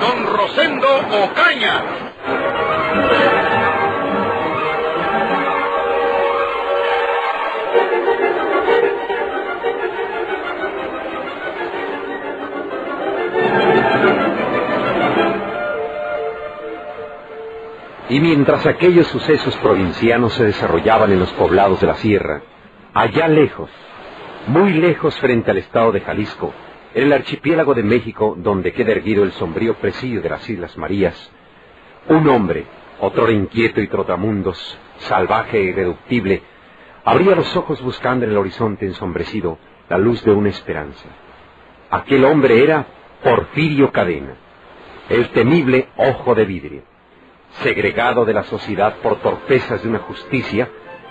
Don Rosendo Ocaña. Y mientras aquellos sucesos provincianos se desarrollaban en los poblados de la sierra, allá lejos, muy lejos frente al estado de Jalisco, en el archipiélago de México donde queda erguido el sombrío presidio de las Islas Marías, un hombre, otro inquieto y trotamundos, salvaje e irreductible, abría los ojos buscando en el horizonte ensombrecido la luz de una esperanza. Aquel hombre era Porfirio Cadena, el temible ojo de vidrio, segregado de la sociedad por torpezas de una justicia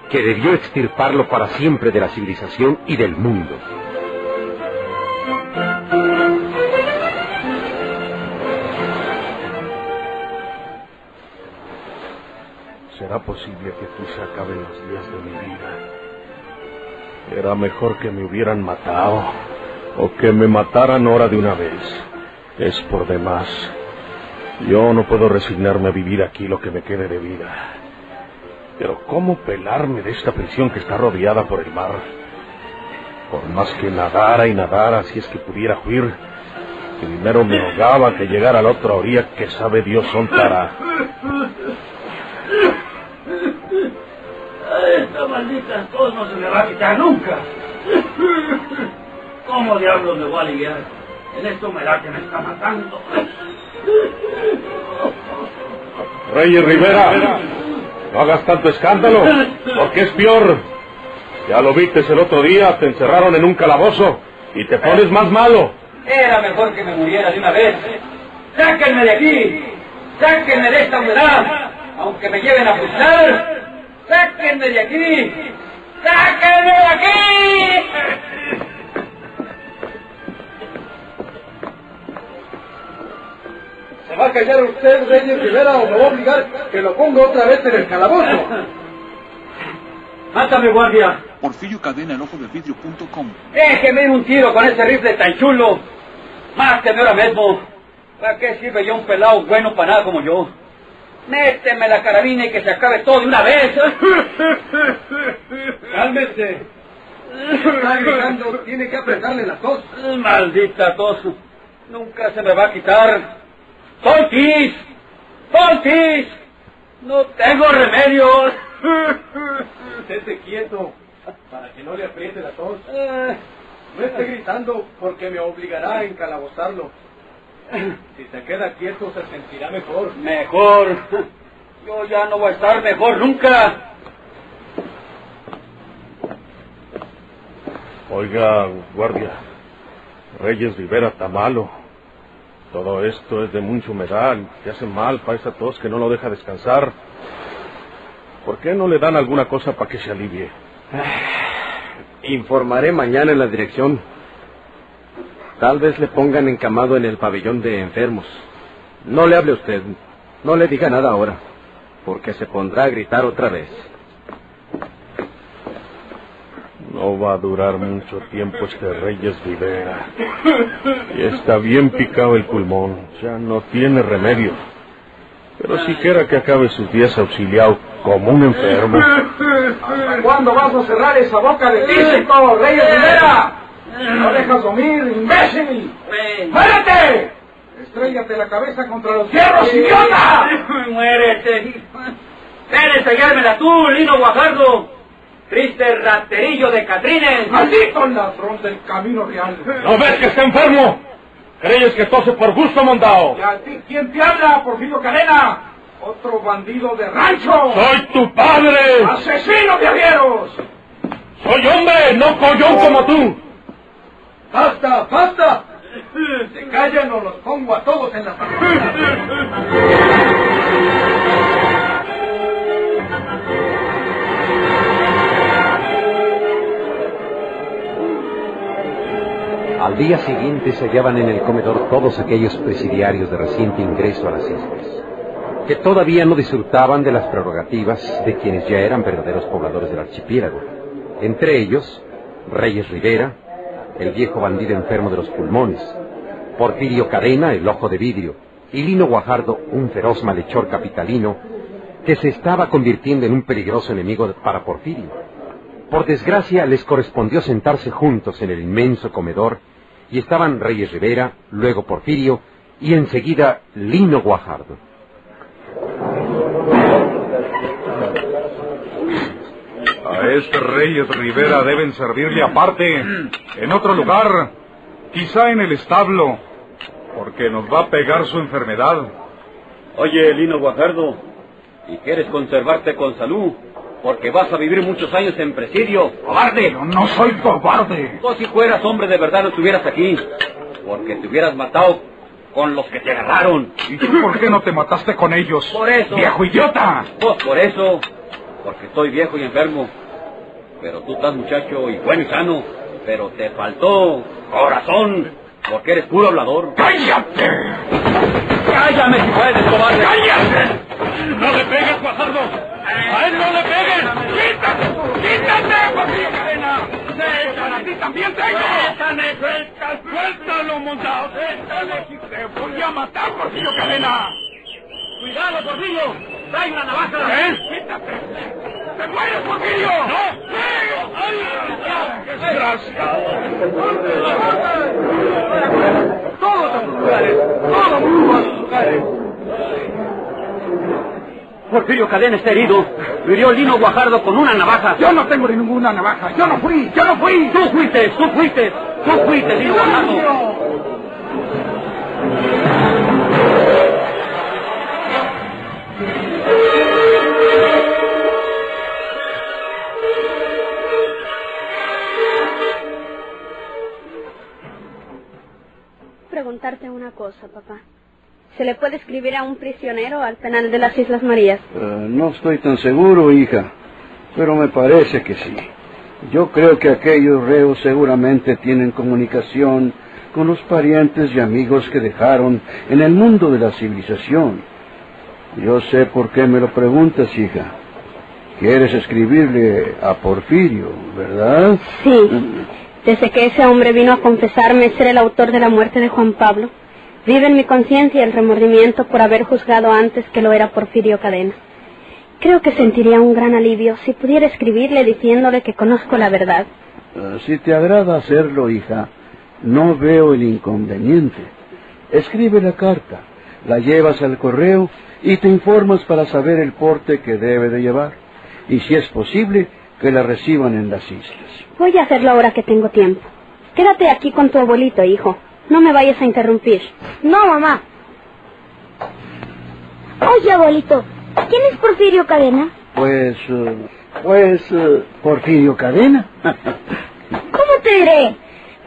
que debió extirparlo para siempre de la civilización y del mundo. ¿Será posible que aquí se acaben los días de mi vida? Era mejor que me hubieran matado o que me mataran ahora de una vez. Es por demás. Yo no puedo resignarme a vivir aquí lo que me quede de vida. Pero ¿cómo pelarme de esta prisión que está rodeada por el mar? Por más que nadara y nadara, si es que pudiera huir, primero me ahogaba que llegar a la otra orilla que sabe Dios para... Esta maldita tos no se me va a quitar nunca. ¿Cómo diablos me voy a aliviar? En esta humedad que me está matando. Reyes Rivera, no hagas tanto escándalo, porque es peor. Ya lo viste el otro día, te encerraron en un calabozo y te pones más malo. Era mejor que me muriera de una vez. ¡Sáquenme de aquí! ¡Sáquenme de esta humedad! Aunque me lleven a fusilar, ¡sáquenme de aquí! ¡Sáquenme de aquí! ¿Se va a callar usted, Reyes Rivera, o me va a obligar que lo ponga otra vez en el calabozo? ¡Mátame, guardia! Porfirio Cadena, el ojo de vidrio.com. Déjeme un tiro con ese rifle tan chulo. Máteme ahora mismo. ¿Para qué sirve yo un pelado bueno para nada como yo? Méteme la carabina y que se acabe todo de una vez. Cálmese. Está gritando, tiene que apretarle la tos. Maldita tos. Nunca se me va a quitar. ¡Tontis! ¡Tontis! No tengo remedio. Estése quieto, para que no le apriete la tos. No esté gritando porque me obligará a encalabozarlo. Si se queda quieto se sentirá mejor. Mejor. Yo ya no voy a estar mejor nunca. Oiga, guardia, Reyes Rivera está malo. Todo esto es de mucha humedad, que hace mal para esa tos que no lo deja descansar. ¿Por qué no le dan alguna cosa para que se alivie? Informaré mañana en la dirección. Tal vez le pongan encamado en el pabellón de enfermos. No le hable usted. No le diga nada ahora, porque se pondrá a gritar otra vez. No va a durar mucho tiempo este Reyes Rivera. Y está bien picado el pulmón. Ya no tiene remedio. Pero siquiera que acabe sus días auxiliado como un enfermo. ¿Hasta cuándo vas a cerrar esa boca de físico, Reyes Rivera? ¿No dejas dormir, imbécil? ¡Muérete! ¡Estrellate la cabeza contra los hierros, idiota! Muérete. Ven, estrellármela tú, Lino Guajardo. Triste raterillo de Catrines. ¡Maldito ladrón del camino real! ¿No ves que está enfermo? ¿Crees que tose por gusto, mondao? ¿Y a ti quién te habla, Porfirio Cadena? ¡Otro bandido de rancho! ¡Soy tu padre! ¡Asesino de arrieros! ¡Soy hombre, no collón como tú! ¡Basta, basta! Se callan o los pongo a todos en la Al día siguiente se hallaban en el comedor todos aquellos presidiarios de reciente ingreso a las islas, que todavía no disfrutaban de las prerrogativas de quienes ya eran verdaderos pobladores del archipiélago. Entre ellos, Reyes Rivera, el viejo bandido enfermo de los pulmones, Porfirio Cadena, el ojo de vidrio, y Lino Guajardo, un feroz malhechor capitalino, que se estaba convirtiendo en un peligroso enemigo para Porfirio. Por desgracia les correspondió sentarse juntos en el inmenso comedor y estaban Reyes Rivera, luego Porfirio y enseguida Lino Guajardo. A este Reyes Rivera deben servirle aparte, en otro lugar, quizá en el establo, porque nos va a pegar su enfermedad. Oye, Lino Guajardo, ¿y quieres conservarte con salud? Porque vas a vivir muchos años en presidio. ¡Cobarde! Yo no soy cobarde. Tú si fueras hombre de verdad no estuvieras aquí. Porque te hubieras matado con los que te agarraron. ¿Y tú por qué no te mataste con ellos? Por eso. ¡Viejo idiota! Pues por eso. Porque estoy viejo y enfermo. Pero tú estás muchacho y bueno y sano. Pero te faltó corazón. Porque eres puro hablador. ¡Cállate! ¡Cállame si puedes, cobarde! ¡Cállate! ¡No le pegues, Guajardo! ¡A él no le pegues! ¡Quítate! ¡Quítate, Porfirio Cadena! ¡Para ti también tengo! ¡Suéltame, suéltalo, suéltalo, montado! ¡Suéltale! ¡Te voy a matar, Porfirio Cadena! ¡Cuidado, Porfirio! ¡Trae una navaja! ¿Eh? ¡Quítate! ¡Te mueres, Porfirio! ¡No! ¡Todos a sus lugares! ¡Todo mundo a sus lugares! Porfirio Cadena está herido. Lo hirió Lino Guajardo con una navaja. Yo no tengo ninguna navaja. Yo no fui. Yo no fui. Tú fuiste, tú fuiste. Tú fuiste, Lino Guajardo. Preguntarte una cosa, papá. ¿Se le puede escribir a un prisionero al penal de las Islas Marías? Eh, no estoy tan seguro, hija, pero me parece que sí. Yo creo que aquellos reos seguramente tienen comunicación con los parientes y amigos que dejaron en el mundo de la civilización. Yo sé por qué me lo preguntas, hija. Quieres escribirle a Porfirio, ¿verdad? Sí. Desde que ese hombre vino a confesarme ser el autor de la muerte de Juan Pablo, vive en mi conciencia el remordimiento por haber juzgado antes que lo era Porfirio Cadena. Creo que sentiría un gran alivio si pudiera escribirle diciéndole que conozco la verdad. Eh, si te agrada hacerlo, hija, no veo el inconveniente. Escribe la carta, la llevas al correo y te informas para saber el porte que debe de llevar. Y si es posible, que la reciban en las islas. Voy a hacerlo ahora que tengo tiempo. Quédate aquí con tu abuelito, hijo. No me vayas a interrumpir. No, mamá. Oye, abuelito, ¿quién es Porfirio Cadena? Pues, eh, pues, eh, Porfirio Cadena. ¿Cómo te diré?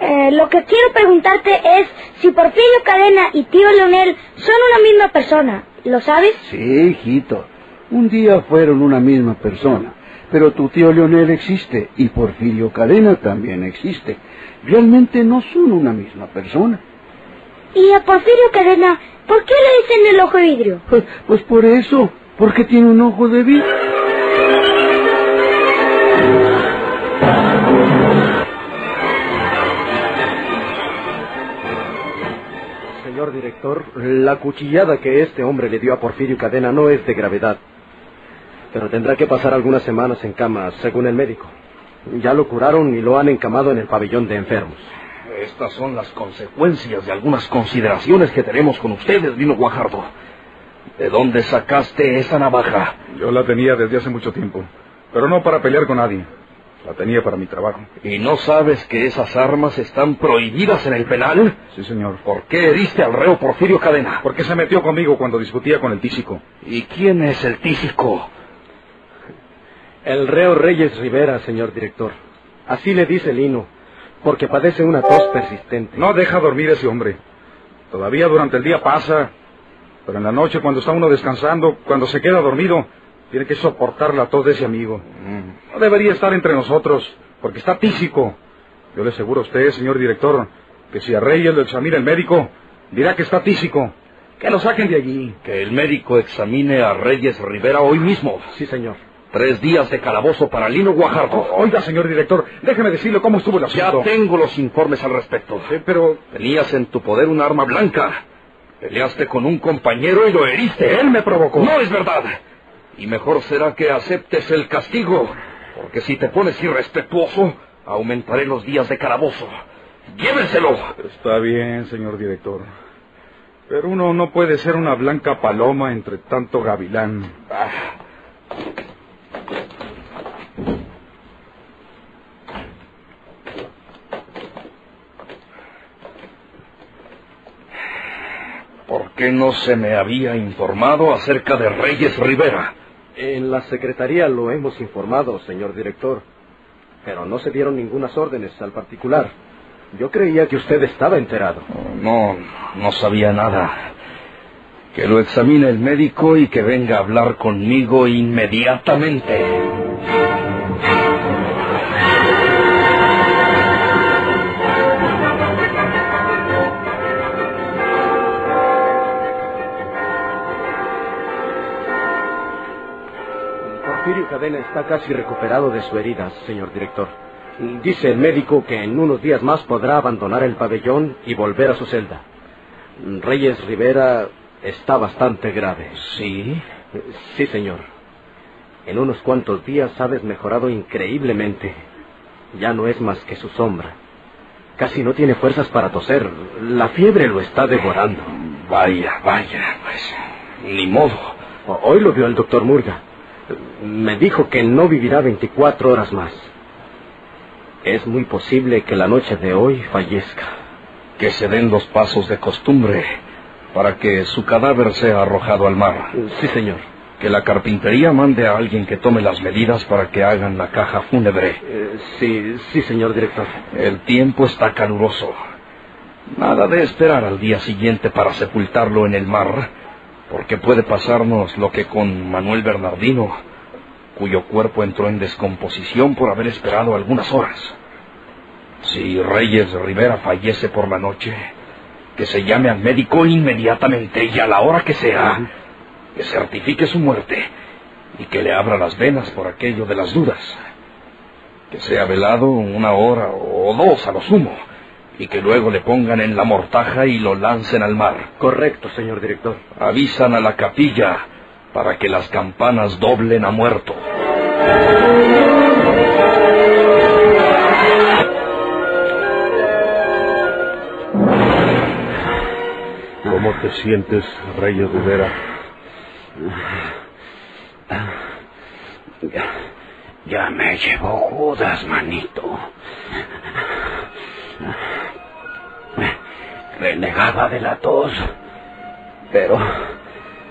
Eh, lo que quiero preguntarte es si Porfirio Cadena y tío Leonel son una misma persona. ¿Lo sabes? sí, hijito. Un día fueron una misma persona. Pero tu tío Leonel existe y Porfirio Cadena también existe. Realmente no son una misma persona. ¿Y a Porfirio Cadena, por qué le dicen el ojo de vidrio? Pues, pues por eso, porque tiene un ojo de vidrio. Señor director, la cuchillada que este hombre le dio a Porfirio Cadena no es de gravedad. Pero tendrá que pasar algunas semanas en cama, según el médico. Ya lo curaron y lo han encamado en el pabellón de enfermos. Estas son las consecuencias de algunas consideraciones que tenemos con ustedes, Lino Guajardo. ¿De dónde sacaste esa navaja? Yo la tenía desde hace mucho tiempo, pero no para pelear con nadie. La tenía para mi trabajo. ¿Y no sabes que esas armas están prohibidas en el penal? Sí, señor. ¿Por qué heriste al reo Porfirio Cadena? Porque se metió conmigo cuando discutía con el tísico. ¿Y quién es el tísico? El reo Reyes Rivera, señor director. Así le dice Lino, porque padece una tos persistente. No deja dormir a ese hombre. Todavía durante el día pasa, pero en la noche cuando está uno descansando, cuando se queda dormido, tiene que soportar la tos de ese amigo. No debería estar entre nosotros, porque está tísico. Yo le aseguro a usted, señor director, que si a Reyes lo examina el médico, dirá que está tísico. Que lo saquen de allí. Que el médico examine a Reyes Rivera hoy mismo. Sí, señor. Tres días de calabozo para Lino Guajardo. O- oiga, señor director, déjeme decirle cómo estuvo el Ya asunto. tengo los informes al respecto. pero... Tenías en tu poder un arma blanca. Peleaste con un compañero y lo heriste. Él me provocó. No es verdad. Y mejor será que aceptes el castigo. Porque si te pones irrespetuoso, aumentaré los días de calabozo. Llévenselo. Está bien, señor director. Pero uno no puede ser una blanca paloma entre tanto gavilán. ¿Por qué no se me había informado acerca de Reyes Rivera? En la secretaría lo hemos informado, señor director. Pero no se dieron ningunas órdenes al particular. Yo creía que usted estaba enterado. No, no sabía nada. Que lo examine el médico y que venga a hablar conmigo inmediatamente. Porfirio Cadena está casi recuperado de su herida, señor director. Dice el médico que en unos días más podrá abandonar el pabellón y volver a su celda. Reyes Rivera está bastante grave. ¿Sí? Sí, señor. En unos cuantos días ha desmejorado increíblemente. Ya no es más que su sombra. Casi no tiene fuerzas para toser. La fiebre lo está devorando. Vaya, vaya, pues. Ni modo. Hoy lo vio el doctor Murga. Me dijo que no vivirá 24 horas más. Es muy posible que la noche de hoy fallezca. Que se den los pasos de costumbre para que su cadáver sea arrojado al mar. Sí, señor. Que la carpintería mande a alguien que tome las medidas para que hagan la caja fúnebre. Eh, sí, sí, señor director. El tiempo está caluroso. Nada de esperar al día siguiente para sepultarlo en el mar, porque puede pasarnos lo que con Manuel Bernardino, cuyo cuerpo entró en descomposición por haber esperado algunas horas. Si Reyes Rivera fallece por la noche, que se llame al médico inmediatamente y a la hora que sea, que certifique su muerte y que le abra las venas por aquello de las dudas. Que sea velado una hora o dos a lo sumo y que luego le pongan en la mortaja y lo lancen al mar. Correcto, señor director. Avisan a la capilla para que las campanas doblen a muerto. ¿Cómo te sientes, Reyes Rivera? Ya, ya me llevó Judas, manito. Renegaba de la tos. Pero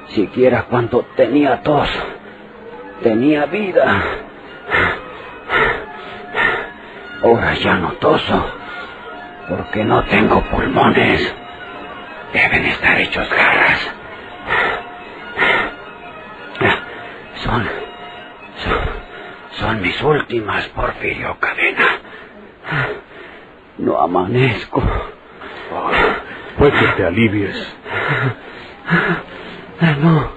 siquiera cuando tenía tos, tenía vida. Ahora ya no toso, porque no tengo pulmones. Deben estar hechos garras. Son, son, son mis últimas, Porfirio Cadena. No amanezco. Fue que te alivies. No.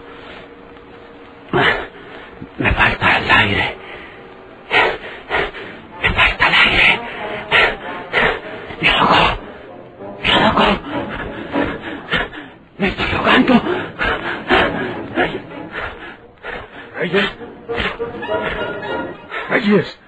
Me falta el aire. Me falta el aire. Me ahogo. Me ahogo. Me estoy ahogando. Reyes. Reyes.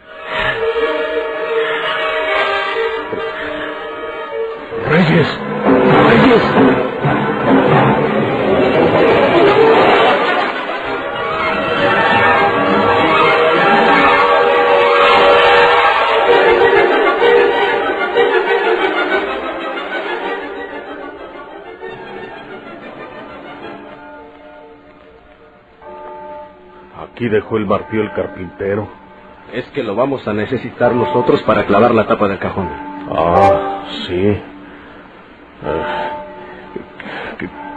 Aquí dejó el martillo el carpintero. Es que lo vamos a necesitar nosotros para clavar la tapa del cajón. Ah, sí. Eh,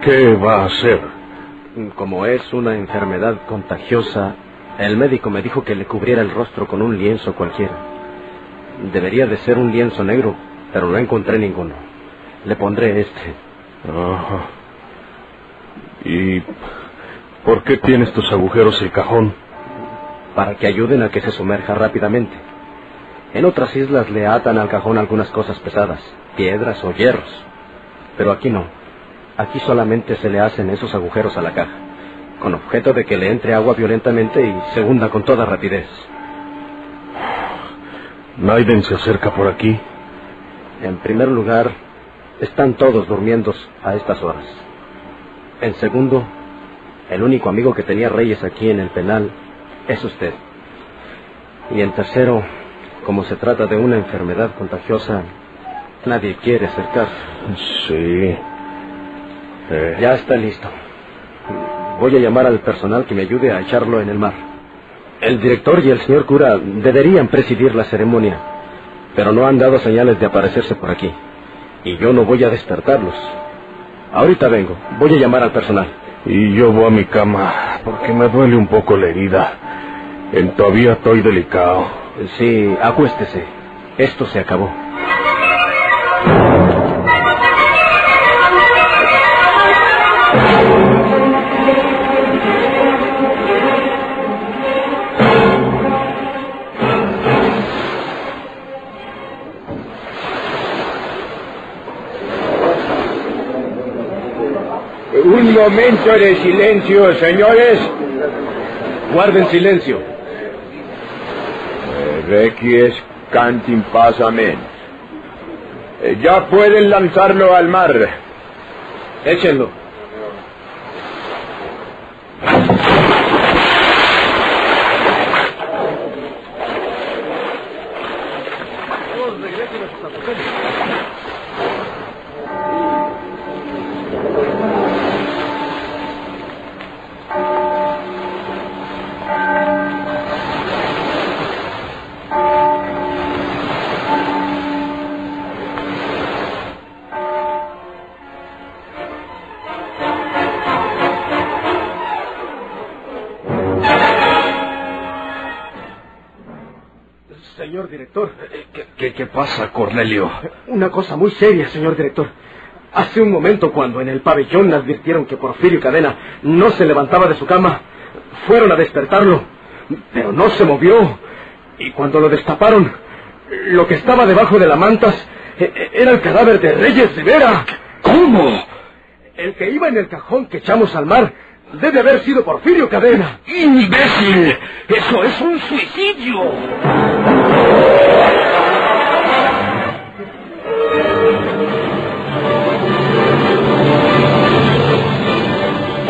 ¿Qué va a hacer? Como es una enfermedad contagiosa, el médico me dijo que le cubriera el rostro con un lienzo cualquiera. Debería de ser un lienzo negro, pero no encontré ninguno. Le pondré este. Ajá. ¿Y por qué tiene estos agujeros el cajón? Para que ayuden a que se sumerja rápidamente. En otras islas le atan al cajón algunas cosas pesadas, piedras o hierros. Pero aquí no. Aquí solamente se le hacen esos agujeros a la caja, con objeto de que le entre agua violentamente y se hunda con toda rapidez. Naiden se acerca por aquí. En primer lugar, están todos durmiendo a estas horas. En segundo, el único amigo que tenía Reyes aquí en el penal es usted. Y en tercero, como se trata de una enfermedad contagiosa, nadie quiere acercarse. Sí. Eh. Ya está listo. Voy a llamar al personal que me ayude a echarlo en el mar. El director y el señor cura deberían presidir la ceremonia, pero no han dado señales de aparecerse por aquí. Y yo no voy a despertarlos. Ahorita vengo. Voy a llamar al personal. Y yo voy a mi cama porque me duele un poco la herida. En todavía estoy delicado. Sí, acuéstese. Esto se acabó. Momento de silencio, señores. Guarden silencio. Requies cantin pasamen. Eh, Ya pueden lanzarlo al mar. Échenlo. Pasa, Cornelio? Una cosa muy seria, señor director. Hace un momento, cuando en el pabellón advirtieron que Porfirio Cadena no se levantaba de su cama, fueron a despertarlo, pero no se movió. Y cuando lo destaparon, lo que estaba debajo de la mantas eh, eh, era el cadáver de Reyes Rivera. ¿Cómo? El que iba en el cajón que echamos al mar debe haber sido Porfirio Cadena. ¡Imbécil! ¡Eso es un suicidio!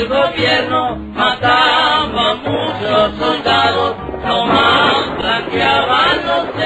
el gobierno mataba muchos soldados, no más blanqueaban los